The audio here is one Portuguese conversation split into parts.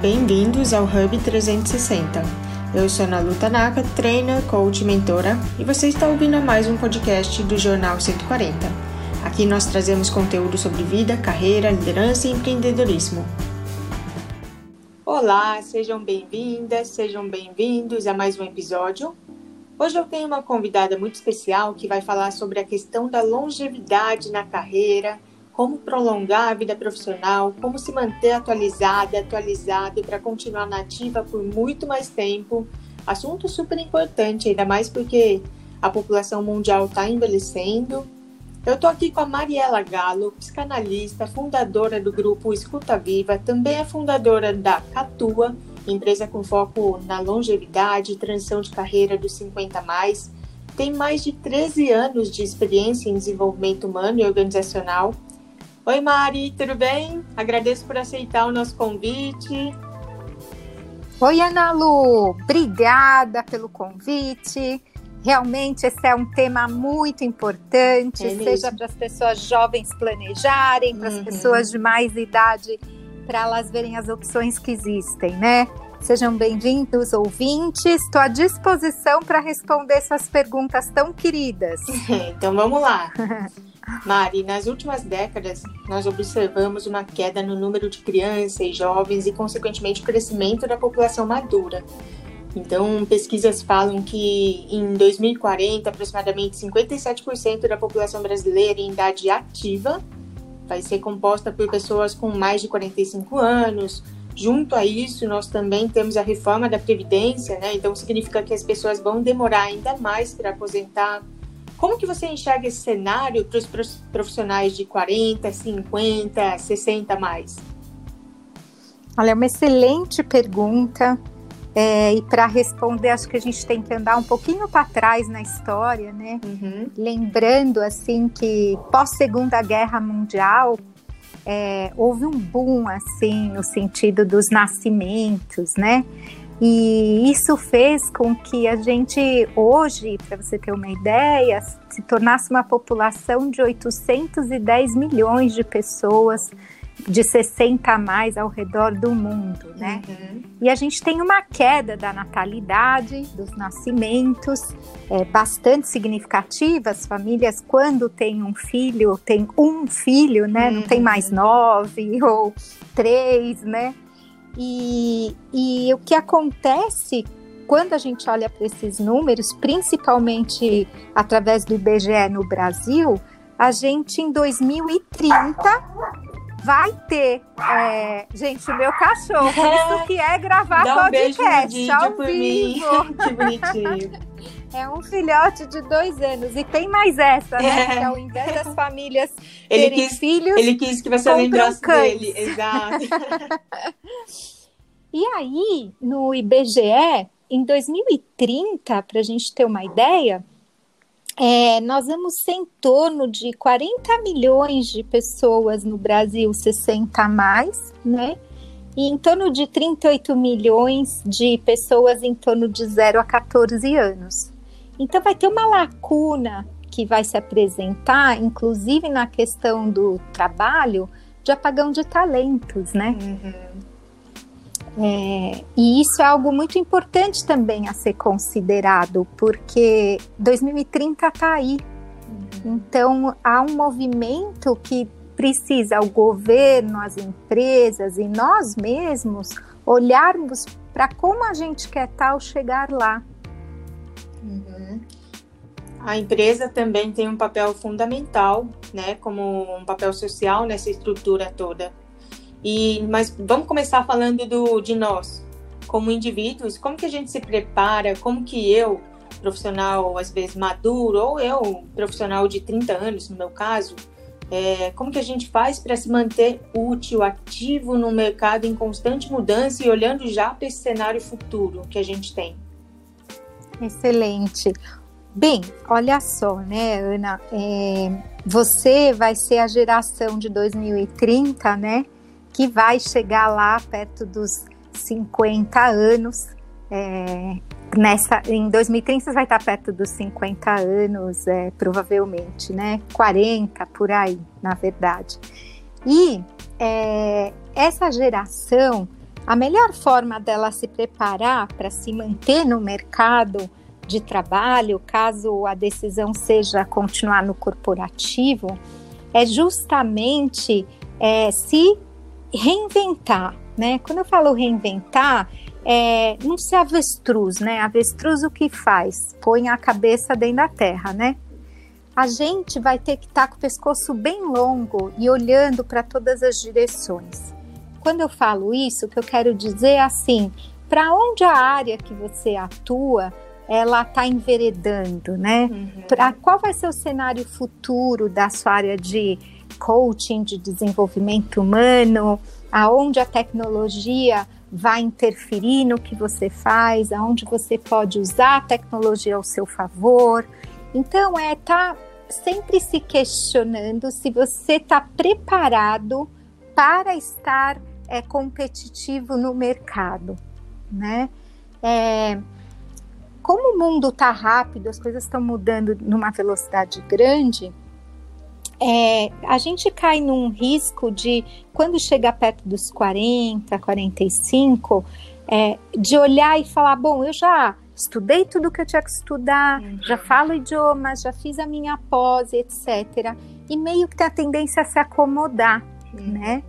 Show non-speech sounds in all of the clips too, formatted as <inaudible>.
Bem-vindos ao Hub 360. Eu sou Ana Luta Naka, trainer, coach mentora, e você está ouvindo mais um podcast do Jornal 140. Aqui nós trazemos conteúdo sobre vida, carreira, liderança e empreendedorismo. Olá, sejam bem-vindas, sejam bem-vindos a mais um episódio. Hoje eu tenho uma convidada muito especial que vai falar sobre a questão da longevidade na carreira como prolongar a vida profissional, como se manter atualizada, atualizado para continuar nativa por muito mais tempo. Assunto super importante, ainda mais porque a população mundial está envelhecendo. Eu estou aqui com a Mariela Galo, psicanalista, fundadora do grupo Escuta Viva, também é fundadora da Catua, empresa com foco na longevidade e transição de carreira dos 50 mais. Tem mais de 13 anos de experiência em desenvolvimento humano e organizacional Oi, Mari, tudo bem? Agradeço por aceitar o nosso convite. Oi, Ana Lu, obrigada pelo convite. Realmente esse é um tema muito importante, é seja para as pessoas jovens planejarem, para as uhum. pessoas de mais idade, para elas verem as opções que existem, né? Sejam bem-vindos, ouvintes. Estou à disposição para responder suas perguntas tão queridas. <laughs> então vamos lá. <laughs> Mari, nas últimas décadas, nós observamos uma queda no número de crianças e jovens e, consequentemente, o crescimento da população madura. Então, pesquisas falam que em 2040, aproximadamente 57% da população brasileira em idade ativa vai ser composta por pessoas com mais de 45 anos. Junto a isso, nós também temos a reforma da Previdência, né? Então, significa que as pessoas vão demorar ainda mais para aposentar como que você enxerga esse cenário para os profissionais de 40, 50, 60 mais? Olha, é uma excelente pergunta. É, e para responder, acho que a gente tem que andar um pouquinho para trás na história, né? Uhum. Lembrando assim que pós Segunda Guerra Mundial é, houve um boom assim no sentido dos nascimentos, né? E isso fez com que a gente hoje, para você ter uma ideia, se tornasse uma população de 810 milhões de pessoas de 60 a mais ao redor do mundo, né? Uhum. E a gente tem uma queda da natalidade, dos nascimentos, é, bastante significativa. As famílias, quando tem um filho, tem um filho, né? Uhum. Não tem mais uhum. nove ou três, né? E, e o que acontece quando a gente olha para esses números, principalmente através do IBGE no Brasil, a gente em 2030 vai ter. É, gente, o meu cachorro, isso que é gravar Dá um podcast beijo ao vivo. Mim. <laughs> que bonitinho. É um filhote de dois anos. E tem mais essa, né? É. Que ao invés das famílias <laughs> ele terem quis, filhos. Ele quis que você lembrasse cães. dele. Exato. <laughs> e aí, no IBGE, em 2030, para a gente ter uma ideia, é, nós vamos ser em torno de 40 milhões de pessoas no Brasil 60 a mais, né? E em torno de 38 milhões de pessoas em torno de 0 a 14 anos. Então vai ter uma lacuna que vai se apresentar, inclusive na questão do trabalho, de apagão de talentos, né? Uhum. É, e isso é algo muito importante também a ser considerado, porque 2030 está aí. Uhum. Então há um movimento que precisa o governo, as empresas e nós mesmos olharmos para como a gente quer tal chegar lá. Uhum. A empresa também tem um papel fundamental, né, como um papel social nessa estrutura toda. E mas vamos começar falando do de nós, como indivíduos, como que a gente se prepara, como que eu, profissional às vezes maduro ou eu, profissional de 30 anos no meu caso, é, como que a gente faz para se manter útil, ativo no mercado em constante mudança e olhando já para esse cenário futuro que a gente tem? Excelente. Bem, olha só, né, Ana? É, você vai ser a geração de 2030, né? Que vai chegar lá perto dos 50 anos. É, nessa, em 2030 você vai estar perto dos 50 anos, é, provavelmente, né? 40 por aí, na verdade. E é, essa geração a melhor forma dela se preparar para se manter no mercado de trabalho, caso a decisão seja continuar no corporativo, é justamente é, se reinventar, né? Quando eu falo reinventar, é, não ser avestruz, né? Avestruz o que faz? Põe a cabeça dentro da terra, né? A gente vai ter que estar tá com o pescoço bem longo e olhando para todas as direções. Quando eu falo isso, o que eu quero dizer é assim, para onde a área que você atua, ela está enveredando, né? Uhum. Para qual vai ser o cenário futuro da sua área de coaching, de desenvolvimento humano, aonde a tecnologia vai interferir no que você faz, aonde você pode usar a tecnologia ao seu favor. Então, é estar tá sempre se questionando se você está preparado para estar é, competitivo no mercado, né? É, como o mundo está rápido, as coisas estão mudando numa velocidade grande, é, a gente cai num risco de, quando chega perto dos 40, 45, é, de olhar e falar: bom, eu já estudei tudo que eu tinha que estudar, uhum. já falo idiomas, já fiz a minha pós, etc. E meio que tem a tendência a se acomodar, uhum. né?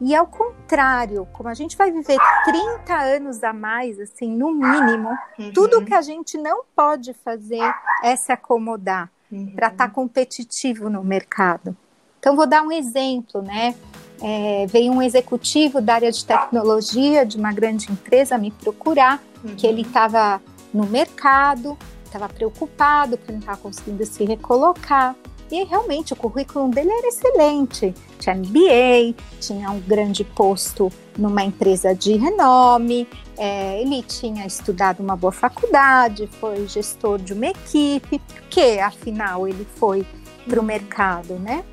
E ao contrário, como a gente vai viver 30 anos a mais, assim, no mínimo, uhum. tudo que a gente não pode fazer é se acomodar uhum. para estar tá competitivo no mercado. Então, vou dar um exemplo, né? É, veio um executivo da área de tecnologia de uma grande empresa me procurar, uhum. que ele estava no mercado, estava preocupado porque não estava conseguindo se recolocar. E realmente o currículo dele era excelente. Tinha MBA, tinha um grande posto numa empresa de renome, é, ele tinha estudado uma boa faculdade, foi gestor de uma equipe, porque afinal ele foi para o mercado, né?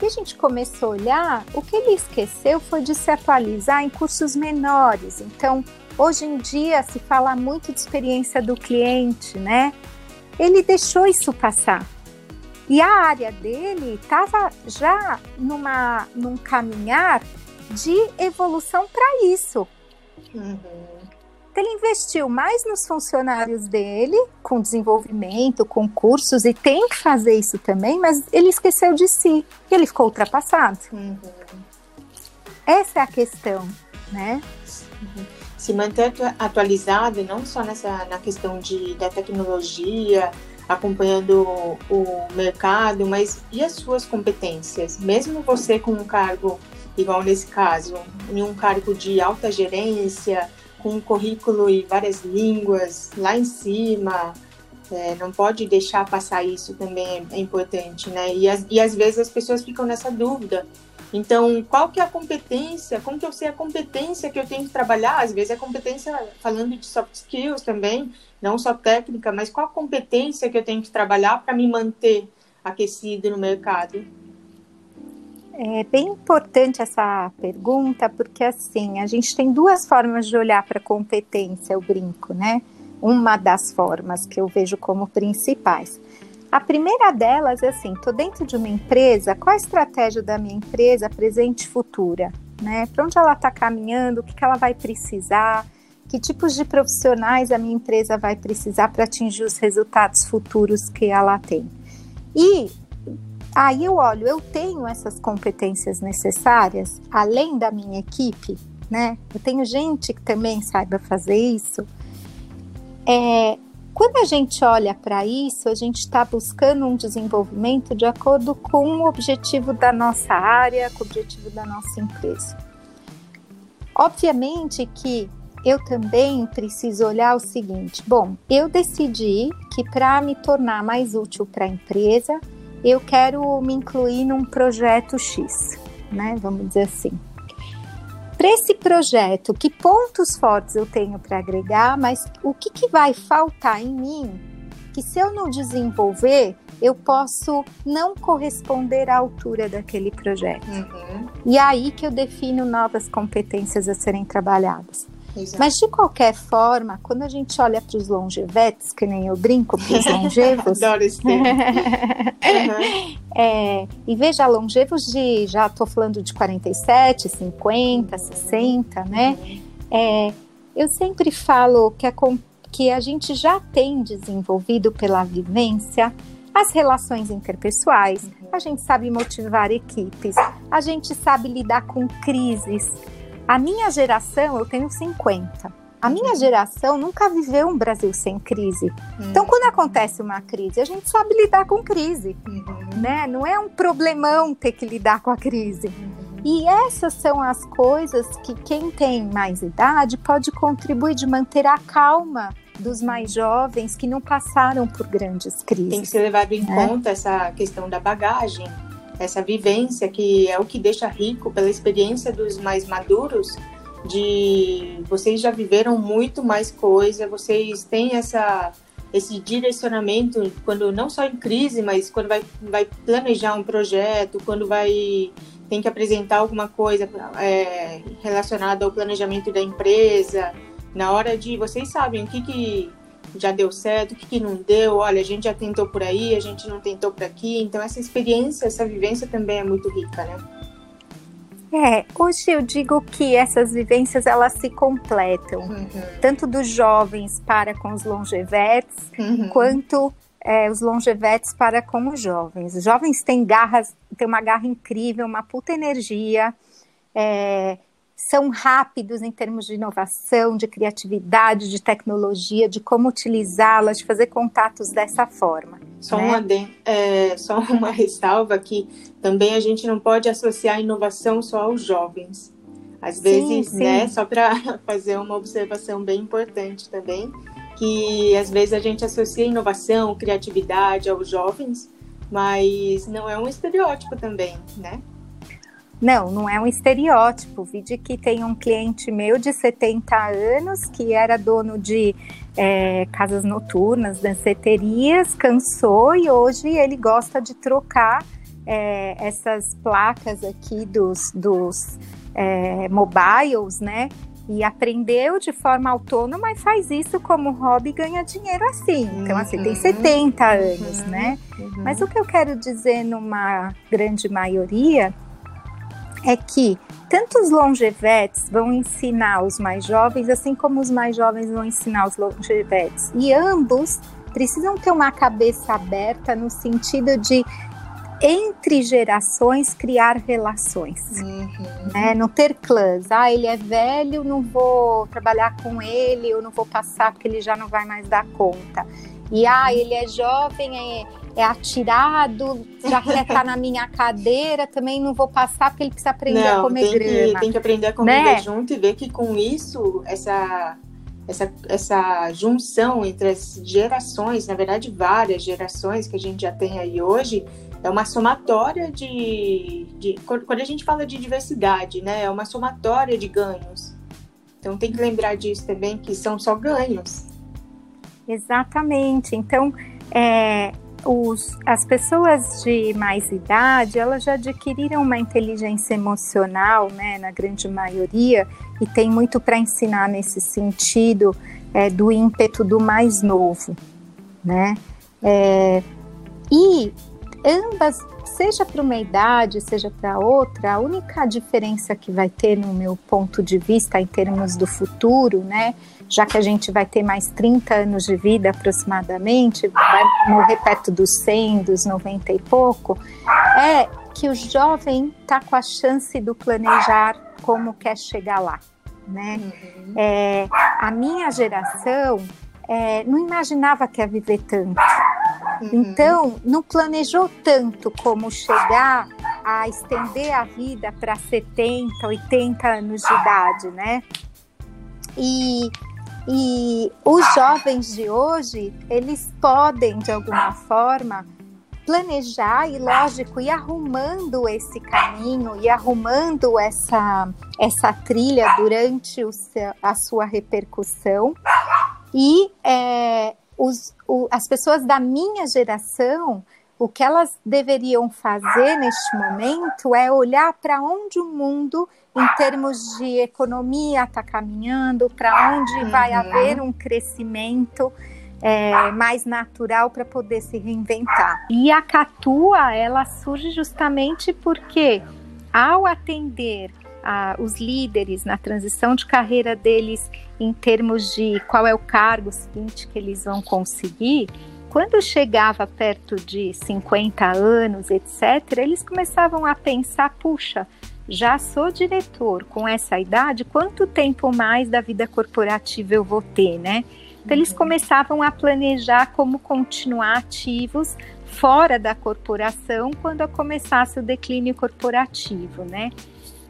E a gente começou a olhar, o que ele esqueceu foi de se atualizar em cursos menores. Então, hoje em dia se fala muito de experiência do cliente, né? Ele deixou isso passar. E a área dele estava já numa, num caminhar de evolução para isso. Uhum. Ele investiu mais nos funcionários dele, com desenvolvimento, com cursos, e tem que fazer isso também, mas ele esqueceu de si, e ele ficou ultrapassado. Uhum. Essa é a questão, né? Uhum. Se manter atualizado, não só nessa, na questão de, da tecnologia, acompanhando o mercado, mas e as suas competências? Mesmo você com um cargo, igual nesse caso, em um cargo de alta gerência, com um currículo e várias línguas lá em cima, é, não pode deixar passar isso também é, é importante, né? E, as, e às vezes as pessoas ficam nessa dúvida. Então, qual que é a competência? Como que eu sei a competência que eu tenho que trabalhar? Às vezes a competência, falando de soft skills também, não só técnica, mas qual a competência que eu tenho que trabalhar para me manter aquecido no mercado? É bem importante essa pergunta, porque assim, a gente tem duas formas de olhar para competência, eu brinco, né? Uma das formas que eu vejo como principais. A primeira delas é assim, estou dentro de uma empresa, qual a estratégia da minha empresa presente e futura? Né? Para onde ela está caminhando, o que, que ela vai precisar, que tipos de profissionais a minha empresa vai precisar para atingir os resultados futuros que ela tem. E aí eu olho, eu tenho essas competências necessárias, além da minha equipe, né? Eu tenho gente que também saiba fazer isso. É, quando a gente olha para isso, a gente está buscando um desenvolvimento de acordo com o objetivo da nossa área, com o objetivo da nossa empresa. Obviamente que eu também preciso olhar o seguinte: bom, eu decidi que para me tornar mais útil para a empresa, eu quero me incluir num projeto X, né? Vamos dizer assim. Para esse projeto, que pontos fortes eu tenho para agregar, mas o que, que vai faltar em mim que se eu não desenvolver, eu posso não corresponder à altura daquele projeto. Uhum. E é aí que eu defino novas competências a serem trabalhadas. Exato. Mas de qualquer forma, quando a gente olha para os longevetes, que nem eu brinco para os <laughs> longevos. Adoro esse termo. uhum. <laughs> é, e veja, longevos de. Já estou falando de 47, 50, 60, né? Uhum. É, eu sempre falo que a, que a gente já tem desenvolvido pela vivência as relações interpessoais, uhum. a gente sabe motivar equipes, a gente sabe lidar com crises. A minha geração, eu tenho 50. A minha uhum. geração nunca viveu um Brasil sem crise. Uhum. Então, quando acontece uma crise, a gente sabe lidar com crise, uhum. né? Não é um problemão ter que lidar com a crise. E essas são as coisas que quem tem mais idade pode contribuir de manter a calma dos mais jovens que não passaram por grandes crises. Tem que ser levado em né? conta essa questão da bagagem, essa vivência que é o que deixa rico pela experiência dos mais maduros de vocês já viveram muito mais coisa, vocês têm essa esse direcionamento quando não só em crise, mas quando vai, vai planejar um projeto, quando vai tem que apresentar alguma coisa é, relacionada ao planejamento da empresa, na hora de vocês sabem o que, que já deu certo, o que, que não deu, olha, a gente já tentou por aí, a gente não tentou por aqui, então essa experiência, essa vivência também é muito rica, né? É, hoje eu digo que essas vivências elas se completam, uhum. tanto dos jovens para com os longevetes, uhum. quanto é, os longevetes para com os jovens. Os jovens têm garras, têm uma garra incrível, uma puta energia, é, são rápidos em termos de inovação, de criatividade, de tecnologia, de como utilizá-las, de fazer contatos dessa forma. Só, né? uma, é, só uma <laughs> ressalva que também a gente não pode associar inovação só aos jovens. Às vezes, sim, sim. né, só para <laughs> fazer uma observação bem importante também, que às vezes a gente associa inovação, criatividade aos jovens, mas não é um estereótipo também, né? Não, não é um estereótipo. Vi de que tem um cliente meu de 70 anos que era dono de é, casas noturnas, danceterias, cansou e hoje ele gosta de trocar é, essas placas aqui dos, dos é, mobiles, né? E aprendeu de forma autônoma e faz isso como hobby e ganha dinheiro assim. Então, assim, tem 70 uhum. anos, uhum. né? Uhum. Mas o que eu quero dizer numa grande maioria é que tanto os longevetes vão ensinar os mais jovens, assim como os mais jovens vão ensinar os longevetes. E ambos precisam ter uma cabeça aberta no sentido de entre gerações criar relações, uhum. né? Não ter clãs. Ah, ele é velho, não vou trabalhar com ele, eu não vou passar porque ele já não vai mais dar conta. E ah, ele é jovem, é, é atirado, já quer estar tá na minha cadeira, também não vou passar porque ele precisa aprender não, a comer tem grama. Que, tem que aprender a conviver né? junto e ver que com isso, essa, essa, essa junção entre as gerações, na verdade várias gerações que a gente já tem aí hoje, é uma somatória de, de quando a gente fala de diversidade, né, é uma somatória de ganhos. Então tem que lembrar disso também, que são só ganhos. Exatamente. Então, é, os, as pessoas de mais idade, elas já adquiriram uma inteligência emocional, né, na grande maioria, e tem muito para ensinar nesse sentido é, do ímpeto do mais novo, né? É, e ambas, seja para uma idade, seja para outra, a única diferença que vai ter no meu ponto de vista em termos do futuro, né, já que a gente vai ter mais 30 anos de vida aproximadamente, vai morrer perto dos 100, dos 90 e pouco, é que o jovem está com a chance do planejar como quer chegar lá. Né? Uhum. É, a minha geração é, não imaginava que ia viver tanto. Uhum. Então, não planejou tanto como chegar a estender a vida para 70, 80 anos de idade, né? E e os jovens de hoje, eles podem, de alguma forma, planejar e, lógico, ir arrumando esse caminho e arrumando essa, essa trilha durante o seu, a sua repercussão. E é, os, o, as pessoas da minha geração o que elas deveriam fazer neste momento é olhar para onde o mundo, em termos de economia, está caminhando, para onde uhum. vai haver um crescimento é, mais natural para poder se reinventar. E a Catua, ela surge justamente porque, ao atender a, os líderes na transição de carreira deles em termos de qual é o cargo seguinte que eles vão conseguir, quando chegava perto de 50 anos, etc., eles começavam a pensar: puxa, já sou diretor com essa idade, quanto tempo mais da vida corporativa eu vou ter, né? Então, eles uhum. começavam a planejar como continuar ativos fora da corporação quando começasse o declínio corporativo, né?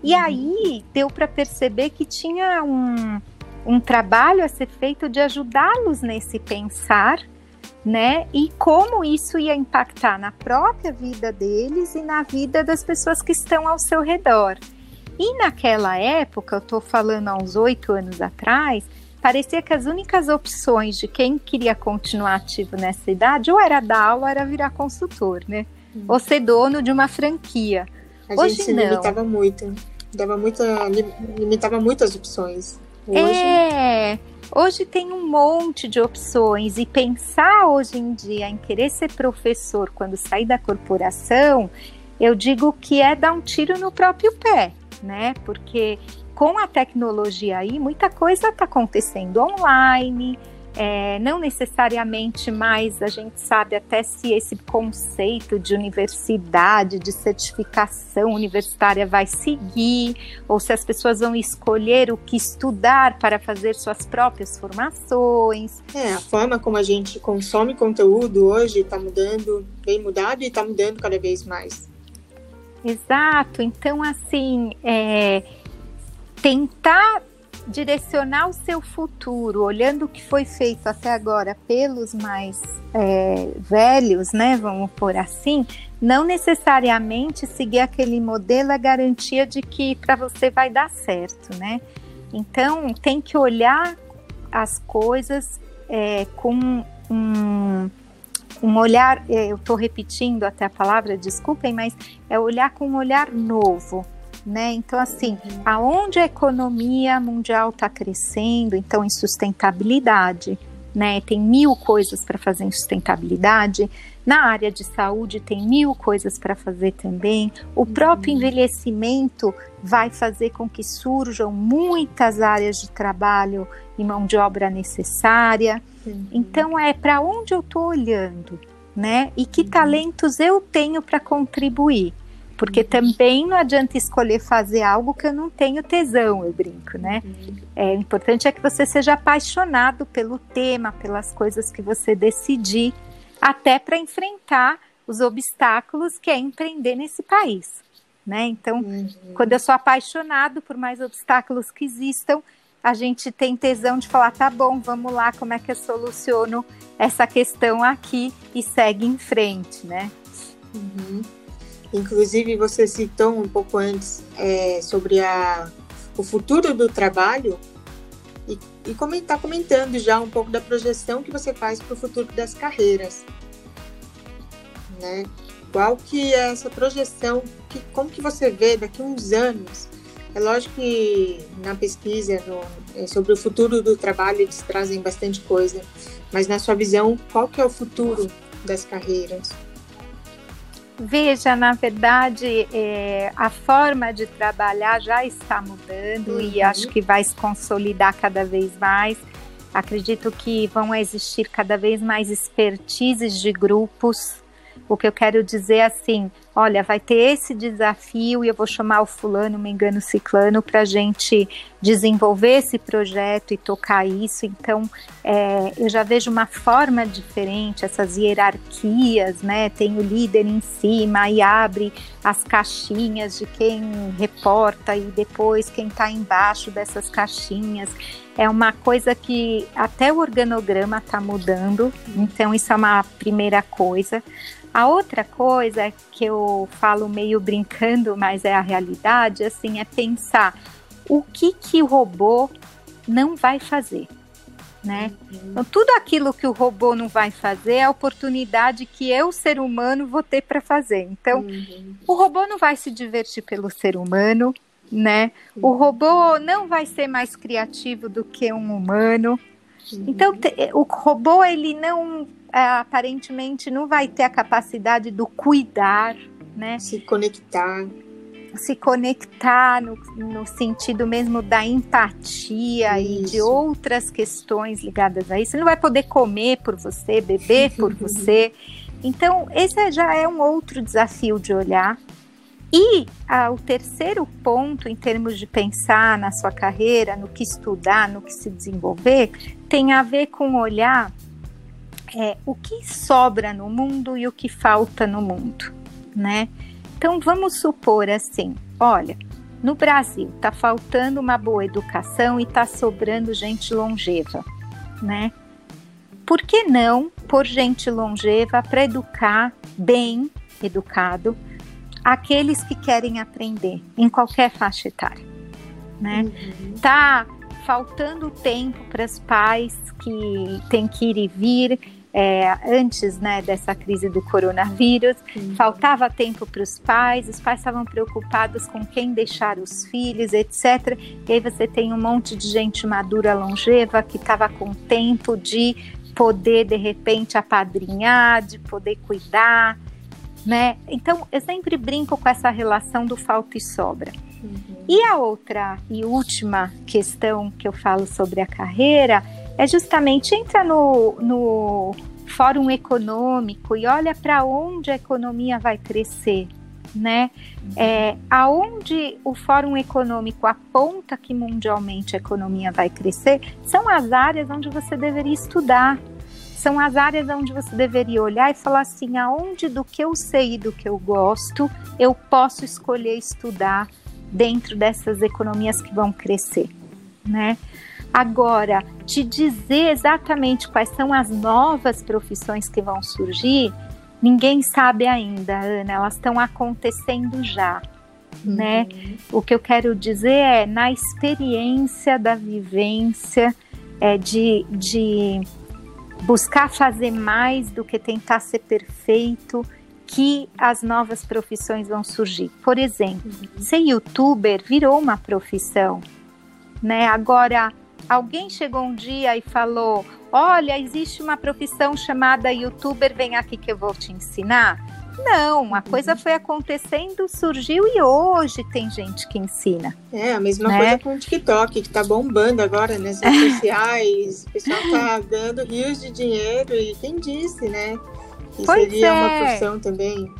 E uhum. aí deu para perceber que tinha um, um trabalho a ser feito de ajudá-los nesse pensar né? E como isso ia impactar na própria vida deles e na vida das pessoas que estão ao seu redor. E naquela época, eu estou falando há uns oito anos atrás, parecia que as únicas opções de quem queria continuar ativo nessa idade ou era dar aula ou era virar consultor, né? Hum. Ou ser dono de uma franquia. A Hoje gente não. limitava muito, dava muita, limitava muitas opções. Hoje... É, Hoje tem um monte de opções e pensar hoje em dia em querer ser professor quando sair da corporação, eu digo que é dar um tiro no próprio pé, né? Porque com a tecnologia aí, muita coisa está acontecendo online, é, não necessariamente mais a gente sabe até se esse conceito de universidade, de certificação universitária vai seguir, ou se as pessoas vão escolher o que estudar para fazer suas próprias formações. É, a forma como a gente consome conteúdo hoje está mudando, bem mudado e está mudando cada vez mais. Exato, então assim, é, tentar direcionar o seu futuro, olhando o que foi feito até agora pelos mais é, velhos, né? Vamos por assim, não necessariamente seguir aquele modelo é garantia de que para você vai dar certo, né? Então tem que olhar as coisas é, com um, um olhar, é, eu estou repetindo até a palavra, desculpem, mas é olhar com um olhar novo, né? Então, assim, aonde a economia mundial está crescendo, então em sustentabilidade, né? Tem mil coisas para fazer em sustentabilidade. Na área de saúde tem mil coisas para fazer também. O próprio uhum. envelhecimento vai fazer com que surjam muitas áreas de trabalho e mão de obra necessária. Uhum. Então é para onde eu estou olhando, né? E que uhum. talentos eu tenho para contribuir. Porque uhum. também não adianta escolher fazer algo que eu não tenho tesão, eu brinco, né? Uhum. É, o importante é que você seja apaixonado pelo tema, pelas coisas que você decidir, até para enfrentar os obstáculos que é empreender nesse país, né? Então, uhum. quando eu sou apaixonado por mais obstáculos que existam, a gente tem tesão de falar, tá bom, vamos lá, como é que eu soluciono essa questão aqui e segue em frente, né? Uhum. Inclusive, você citou um pouco antes é, sobre a, o futuro do trabalho e, está comentando já um pouco da projeção que você faz para o futuro das carreiras. Né? Qual que é essa projeção? Que, como que você vê daqui a uns anos? É lógico que na pesquisa no, é, sobre o futuro do trabalho eles trazem bastante coisa, mas na sua visão, qual que é o futuro das carreiras? Veja, na verdade, é, a forma de trabalhar já está mudando uhum. e acho que vai se consolidar cada vez mais. Acredito que vão existir cada vez mais expertises de grupos o que eu quero dizer assim, olha, vai ter esse desafio e eu vou chamar o fulano, me engano, ciclano, para gente desenvolver esse projeto e tocar isso. Então, é, eu já vejo uma forma diferente, essas hierarquias, né? Tem o líder em cima e abre as caixinhas de quem reporta e depois quem está embaixo dessas caixinhas é uma coisa que até o organograma está mudando, então isso é uma primeira coisa. A outra coisa que eu falo meio brincando, mas é a realidade, assim, é pensar o que que o robô não vai fazer, né? Uhum. Então, tudo aquilo que o robô não vai fazer é a oportunidade que eu, ser humano, vou ter para fazer. Então, uhum. o robô não vai se divertir pelo ser humano, né? Uhum. O robô não vai ser mais criativo do que um humano. Uhum. Então, o robô ele não aparentemente não vai ter a capacidade do cuidar, né? Se conectar. se conectar no, no sentido mesmo da empatia isso. e de outras questões ligadas a isso. Ele não vai poder comer por você, beber por <laughs> você. Então, esse já é um outro desafio de olhar. E ah, o terceiro ponto, em termos de pensar na sua carreira, no que estudar, no que se desenvolver, tem a ver com olhar é, o que sobra no mundo e o que falta no mundo, né? Então vamos supor assim, olha, no Brasil está faltando uma boa educação e está sobrando gente longeva, né? Por que não pôr gente longeva para educar bem educado aqueles que querem aprender em qualquer faixa etária, né? Uhum. Tá faltando tempo para os pais que têm que ir e vir é, antes né, dessa crise do coronavírus, uhum. faltava tempo para os pais, os pais estavam preocupados com quem deixar os filhos, etc. E aí você tem um monte de gente madura, longeva, que estava com tempo de poder, de repente, apadrinhar, de poder cuidar, né? Então, eu sempre brinco com essa relação do falta e sobra. Uhum. E a outra e última questão que eu falo sobre a carreira é justamente entra no, no Fórum Econômico e olha para onde a economia vai crescer, né? É, aonde o Fórum Econômico aponta que mundialmente a economia vai crescer são as áreas onde você deveria estudar, são as áreas onde você deveria olhar e falar assim, aonde do que eu sei e do que eu gosto, eu posso escolher estudar dentro dessas economias que vão crescer, né? Agora, te dizer exatamente quais são as novas profissões que vão surgir, ninguém sabe ainda, Ana. Elas estão acontecendo já. Uhum. Né? O que eu quero dizer é na experiência da vivência, é, de, de buscar fazer mais do que tentar ser perfeito, que as novas profissões vão surgir. Por exemplo, uhum. ser youtuber virou uma profissão, né? Agora alguém chegou um dia e falou: Olha, existe uma profissão chamada youtuber, vem aqui que eu vou te ensinar. Não, a coisa uhum. foi acontecendo, surgiu e hoje tem gente que ensina. É, a mesma né? coisa com o TikTok, que tá bombando agora nas redes <laughs> sociais. O pessoal tá dando rios de dinheiro e quem disse, né? Que pois seria é. uma profissão também.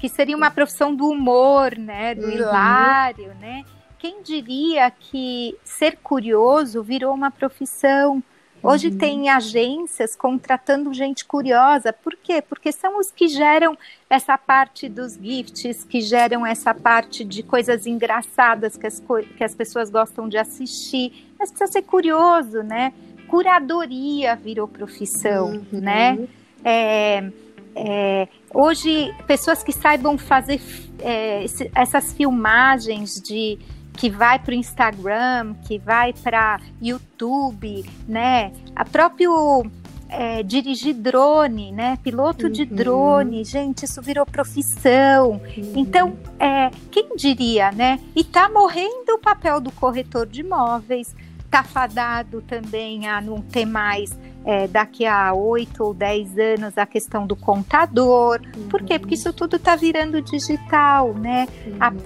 Que seria uma profissão do humor, né? Do uhum. hilário, né? Quem diria que ser curioso virou uma profissão? Hoje uhum. tem agências contratando gente curiosa. Por quê? Porque são os que geram essa parte dos gifts, que geram essa parte de coisas engraçadas que as, que as pessoas gostam de assistir. Mas precisa ser curioso, né? Curadoria virou profissão, uhum. né? É, é, hoje, pessoas que saibam fazer é, essas filmagens de que vai para o Instagram, que vai para YouTube, né? A próprio é, dirigir drone, né? Piloto uhum. de drone, gente, isso virou profissão. Uhum. Então, é, quem diria, né? E tá morrendo o papel do corretor de imóveis, tá fadado também a não ter mais é, daqui a oito ou dez anos a questão do contador. Uhum. Por quê? Porque isso tudo está virando digital, né? A uhum.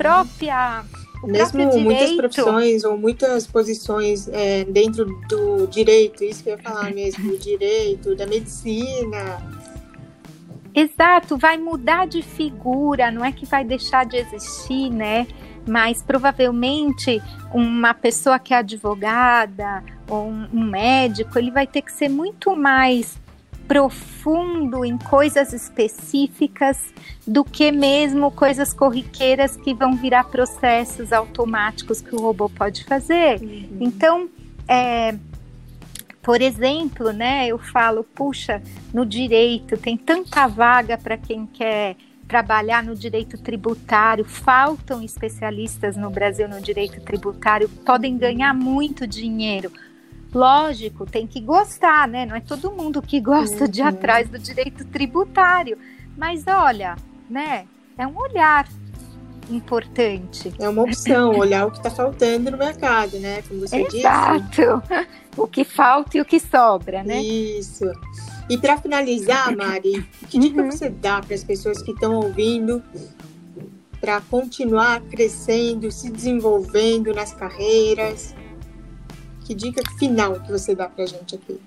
Mesmo muitas profissões ou muitas posições é, dentro do direito, isso que eu ia falar mesmo, do direito, da medicina. Exato, vai mudar de figura, não é que vai deixar de existir, né? Mas provavelmente uma pessoa que é advogada ou um médico, ele vai ter que ser muito mais profundo em coisas específicas do que mesmo coisas corriqueiras que vão virar processos automáticos que o robô pode fazer. Uhum. Então, é, por exemplo, né, eu falo, puxa, no direito tem tanta vaga para quem quer trabalhar no direito tributário, faltam especialistas no Brasil no direito tributário, podem ganhar muito dinheiro. Lógico, tem que gostar, né? Não é todo mundo que gosta uhum. de atrás do direito tributário. Mas olha, né? É um olhar importante. É uma opção, olhar o que está faltando no mercado, né? Como você Exato. disse. Exato. O que falta e o que sobra, né? Isso. E para finalizar, Mari, que dica uhum. você dá para as pessoas que estão ouvindo para continuar crescendo, se desenvolvendo nas carreiras? Que dica final que você dá para a gente aqui?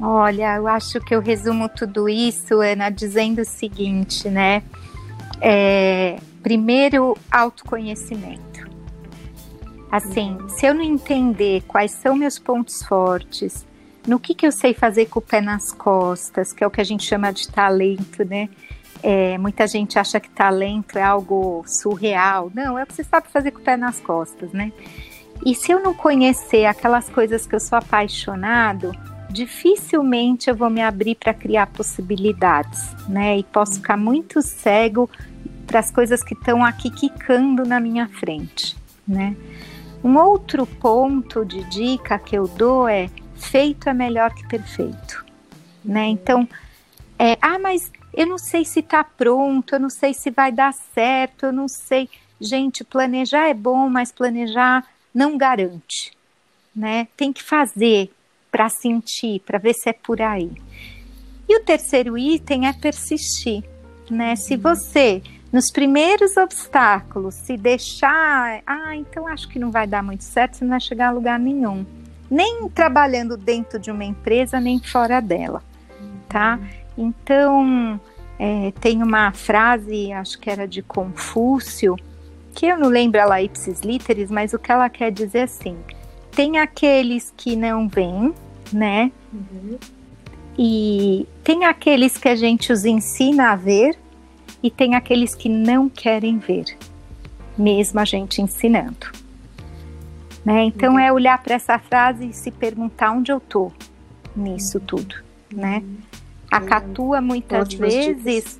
Olha, eu acho que eu resumo tudo isso, Ana, dizendo o seguinte, né? É, primeiro, autoconhecimento. Assim, uhum. se eu não entender quais são meus pontos fortes, no que, que eu sei fazer com o pé nas costas, que é o que a gente chama de talento, né? É, muita gente acha que talento é algo surreal. Não, é o que você sabe fazer com o pé nas costas, né? E se eu não conhecer aquelas coisas que eu sou apaixonado, dificilmente eu vou me abrir para criar possibilidades, né? E posso ficar muito cego para as coisas que estão aqui quicando na minha frente, né? Um outro ponto de dica que eu dou é feito é melhor que perfeito, né? Então, é, ah, mas eu não sei se está pronto, eu não sei se vai dar certo, eu não sei. Gente, planejar é bom, mas planejar não garante, né? Tem que fazer para sentir, para ver se é por aí. E o terceiro item é persistir, né? Se uhum. você nos primeiros obstáculos se deixar, ah, então acho que não vai dar muito certo, você não vai chegar a lugar nenhum. Nem trabalhando dentro de uma empresa, nem fora dela, tá? Então, é, tem uma frase, acho que era de Confúcio, que eu não lembro ela ipsis literis, mas o que ela quer dizer é assim: tem aqueles que não vêm, né? Uhum. E tem aqueles que a gente os ensina a ver e tem aqueles que não querem ver, mesmo a gente ensinando. Né? Então uhum. é olhar para essa frase e se perguntar onde eu tô nisso tudo, né? Uhum. A catua muitas vezes,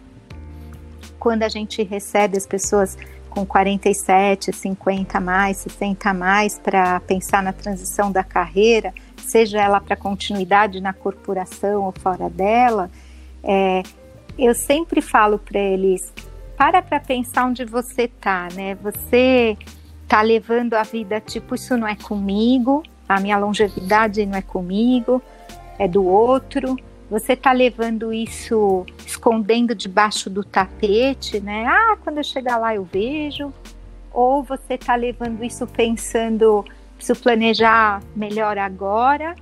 quando a gente recebe as pessoas com 47, 50 mais, 60 mais para pensar na transição da carreira, seja ela para continuidade na corporação ou fora dela, é, eu sempre falo para eles: para para pensar onde você tá, né? Você tá levando a vida tipo isso não é comigo, a minha longevidade não é comigo, é do outro. Você tá levando isso escondendo debaixo do tapete, né? Ah, quando eu chegar lá eu vejo. Ou você tá levando isso pensando, preciso planejar melhor agora,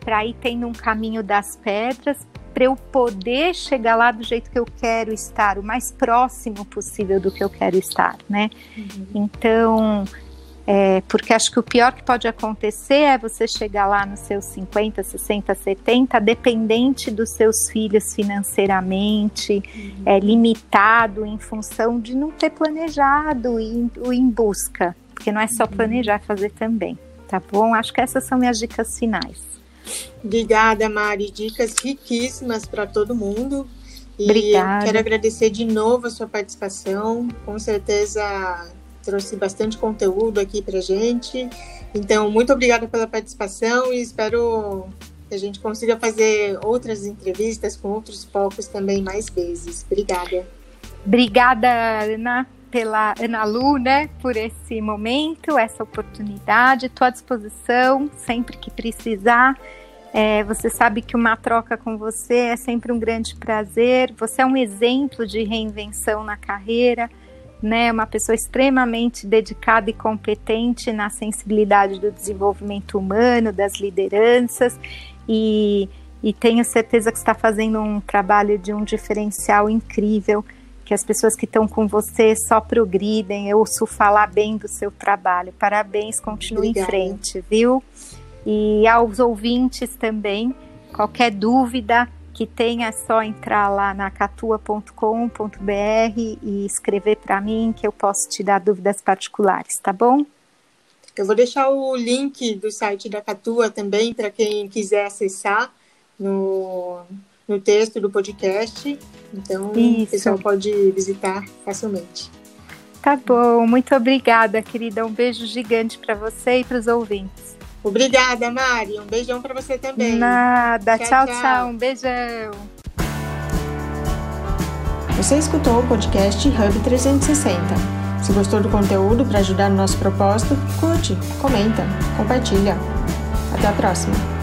para ir tendo um caminho das pedras, para eu poder chegar lá do jeito que eu quero estar, o mais próximo possível do que eu quero estar, né? Uhum. Então, é, porque acho que o pior que pode acontecer é você chegar lá nos seus 50, 60, 70, dependente dos seus filhos financeiramente, uhum. é, limitado em função de não ter planejado e ir em busca. Porque não é só uhum. planejar, é fazer também. Tá bom? Acho que essas são minhas dicas finais. Obrigada, Mari. Dicas riquíssimas para todo mundo. E Obrigada. quero agradecer de novo a sua participação. Com certeza trouxe bastante conteúdo aqui para gente. Então, muito obrigada pela participação e espero que a gente consiga fazer outras entrevistas com outros focos também mais vezes. Obrigada. Obrigada, Ana, pela Ana Lu, né, por esse momento, essa oportunidade. Estou à disposição sempre que precisar. É, você sabe que uma troca com você é sempre um grande prazer. Você é um exemplo de reinvenção na carreira né, uma pessoa extremamente dedicada e competente na sensibilidade do desenvolvimento humano, das lideranças, e, e tenho certeza que está fazendo um trabalho de um diferencial incrível, que as pessoas que estão com você só progridem, eu ouço falar bem do seu trabalho. Parabéns, continue Obrigada. em frente, viu? E aos ouvintes também, qualquer dúvida, que tem é só entrar lá na catua.com.br e escrever para mim que eu posso te dar dúvidas particulares, tá bom? Eu vou deixar o link do site da Catua também para quem quiser acessar no, no texto do podcast. Então, Isso. o pessoal pode visitar facilmente. Tá bom, muito obrigada, querida. Um beijo gigante para você e para os ouvintes. Obrigada, Mari. Um beijão para você também. Nada. Tchau, tchau, tchau, tchau. Um beijão. Você escutou o podcast Hub 360. Se gostou do conteúdo para ajudar no nosso propósito, curte, comenta, compartilha. Até a próxima.